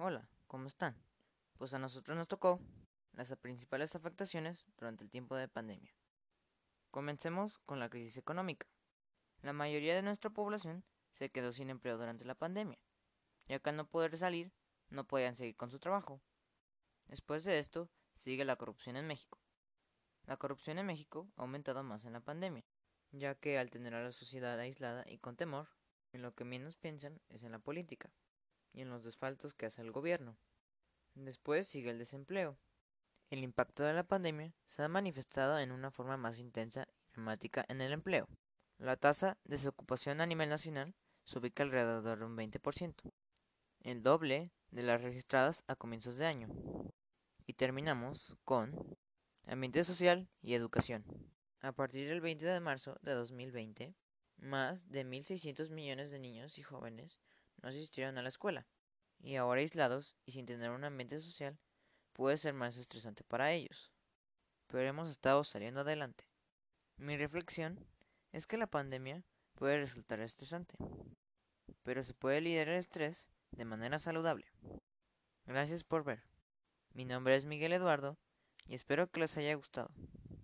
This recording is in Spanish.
Hola, ¿cómo están? Pues a nosotros nos tocó las principales afectaciones durante el tiempo de pandemia. Comencemos con la crisis económica. La mayoría de nuestra población se quedó sin empleo durante la pandemia, ya que al no poder salir, no podían seguir con su trabajo. Después de esto, sigue la corrupción en México. La corrupción en México ha aumentado más en la pandemia, ya que al tener a la sociedad aislada y con temor, en lo que menos piensan es en la política y en los desfaltos que hace el gobierno. Después sigue el desempleo. El impacto de la pandemia se ha manifestado en una forma más intensa y dramática en el empleo. La tasa de desocupación a nivel nacional se ubica alrededor de un 20%, el doble de las registradas a comienzos de año. Y terminamos con ambiente social y educación. A partir del 20 de marzo de 2020, más de 1.600 millones de niños y jóvenes no asistieron a la escuela, y ahora aislados y sin tener un ambiente social, puede ser más estresante para ellos. Pero hemos estado saliendo adelante. Mi reflexión es que la pandemia puede resultar estresante, pero se puede lidiar el estrés de manera saludable. Gracias por ver. Mi nombre es Miguel Eduardo y espero que les haya gustado.